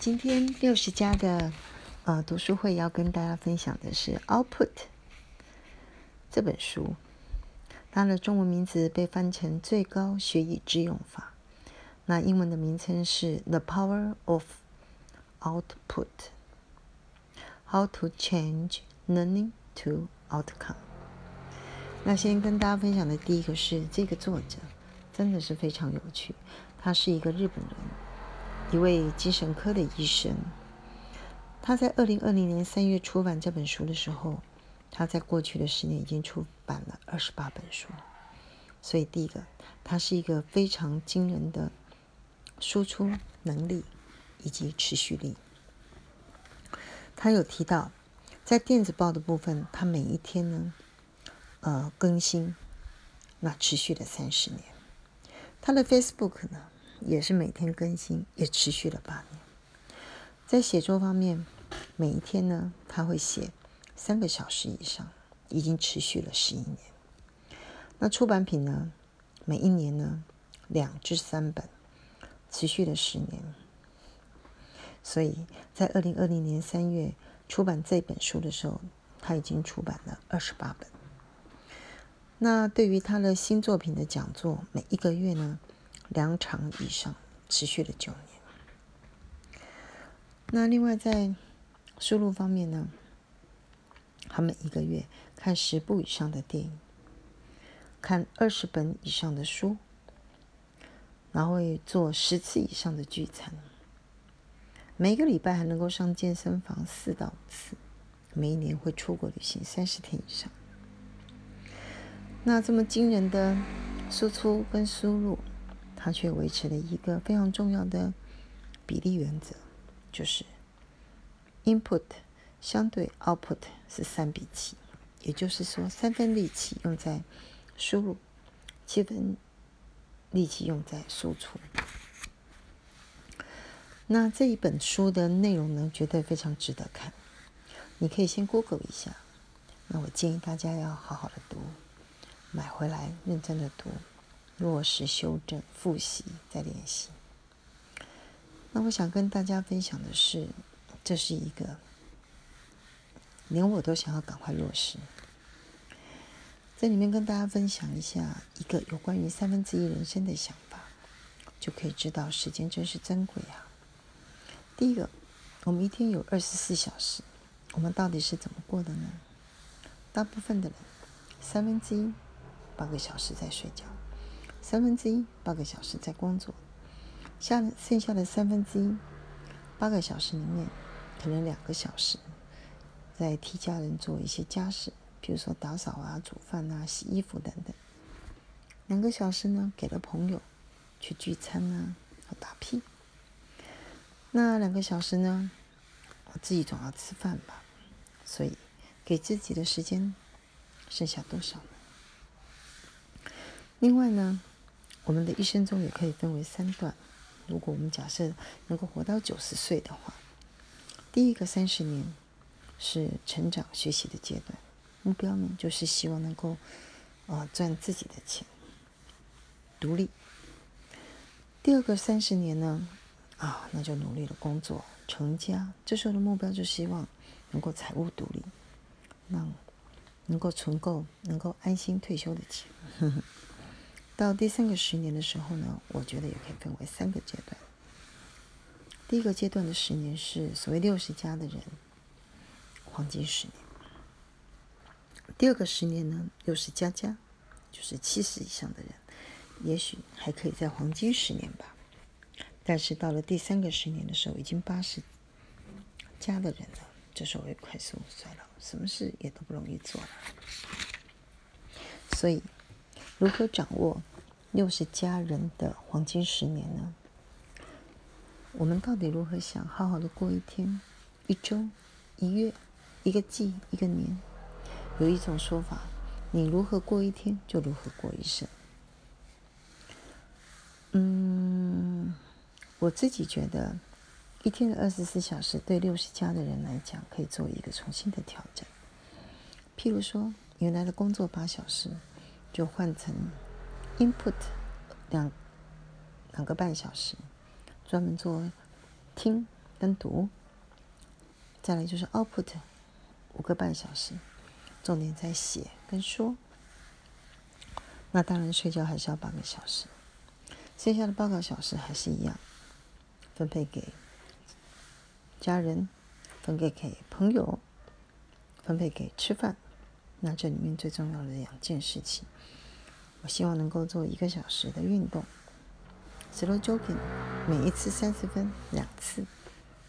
今天六十家的呃读书会要跟大家分享的是《Output》这本书，它的中文名字被翻成《最高学以致用法》，那英文的名称是《The Power of Output: How to Change Learning to Outcome》。那先跟大家分享的第一个是这个作者真的是非常有趣，他是一个日本人。一位精神科的医生，他在二零二零年三月出版这本书的时候，他在过去的十年已经出版了二十八本书。所以，第一个，他是一个非常惊人的输出能力以及持续力。他有提到，在电子报的部分，他每一天呢，呃，更新，那持续了三十年。他的 Facebook 呢？也是每天更新，也持续了八年。在写作方面，每一天呢，他会写三个小时以上，已经持续了十一年。那出版品呢，每一年呢，两至三本，持续了十年。所以在二零二零年三月出版这本书的时候，他已经出版了二十八本。那对于他的新作品的讲座，每一个月呢？两场以上，持续了九年。那另外在输入方面呢，他们一个月看十部以上的电影，看二十本以上的书，然后会做十次以上的聚餐，每个礼拜还能够上健身房四到五次，每一年会出国旅行三十天以上。那这么惊人的输出跟输入。他却维持了一个非常重要的比例原则，就是 input 相对 output 是三比七，也就是说三分力气用在输入，七分力气用在输出。那这一本书的内容呢，绝对非常值得看。你可以先 Google 一下，那我建议大家要好好的读，买回来认真的读。落实、修正、复习、再练习。那我想跟大家分享的是，这是一个连我都想要赶快落实。在里面跟大家分享一下一个有关于三分之一人生的想法，就可以知道时间真是珍贵啊。第一个，我们一天有二十四小时，我们到底是怎么过的呢？大部分的人，三分之一八个小时在睡觉。三分之一八个小时在工作，下剩下的三分之一八个小时里面，可能两个小时在替家人做一些家事，比如说打扫啊、煮饭啊、洗衣服等等。两个小时呢，给了朋友去聚餐啊、打屁。那两个小时呢，我自己总要吃饭吧，所以给自己的时间剩下多少呢？另外呢？我们的一生中也可以分为三段。如果我们假设能够活到九十岁的话，第一个三十年是成长学习的阶段，目标呢就是希望能够啊赚自己的钱，独立。第二个三十年呢啊那就努力的工作成家，这时候的目标就希望能够财务独立，让能够存够能够安心退休的钱。到第三个十年的时候呢，我觉得也可以分为三个阶段。第一个阶段的十年是所谓六十加的人，黄金十年。第二个十年呢，六十加加，就是七十以上的人，也许还可以在黄金十年吧。但是到了第三个十年的时候，已经八十加的人了，这时候会快速衰老，什么事也都不容易做了。所以，如何掌握？六十家人的黄金十年呢？我们到底如何想好好的过一天、一周、一月、一个季、一个年？有一种说法，你如何过一天，就如何过一生。嗯，我自己觉得，一天的二十四小时对六十家的人来讲，可以做一个重新的调整。譬如说，原来的工作八小时，就换成。Input 两两个半小时，专门做听跟读。再来就是 output，五个半小时，重点在写跟说。那当然睡觉还是要八个小时，剩下的八个小时还是一样，分配给家人，分配给朋友，分配给吃饭。那这里面最重要的两件事情，我希望能够做一个小时的运动，slow jogging，每一次三十分，两次。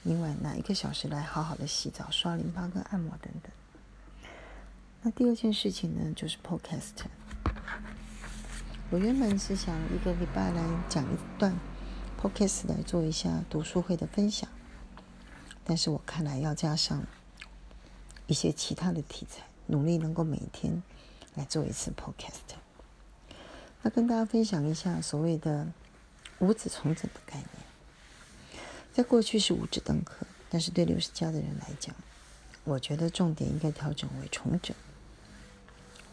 另外拿一个小时来好好的洗澡、刷淋巴跟按摩等等。那第二件事情呢，就是 podcast。我原本是想一个礼拜来讲一段 podcast 来做一下读书会的分享，但是我看来要加上一些其他的题材，努力能够每天来做一次 podcast。那跟大家分享一下所谓的五指重整的概念。在过去是五指登科，但是对六十加的人来讲，我觉得重点应该调整为重整。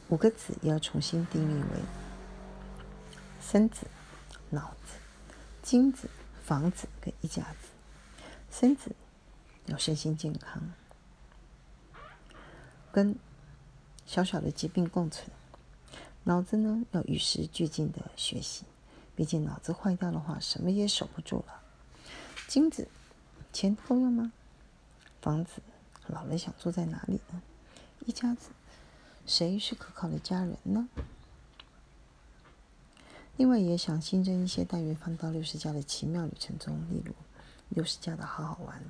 五个子要重新定义为身子、脑子、精子、房子跟一家子。身子要身心健康，跟小小的疾病共存；脑子呢要与时俱进的学习，毕竟脑子坏掉的话，什么也守不住了。金子，钱够用吗？房子，老了想住在哪里呢？一家子，谁是可靠的家人呢？另外也想新增一些单元放到六十家的奇妙旅程中，例如六十家的好好玩，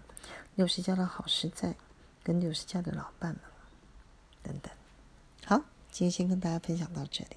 六十家的好实在，跟六十家的老伴们等等。好，今天先跟大家分享到这里。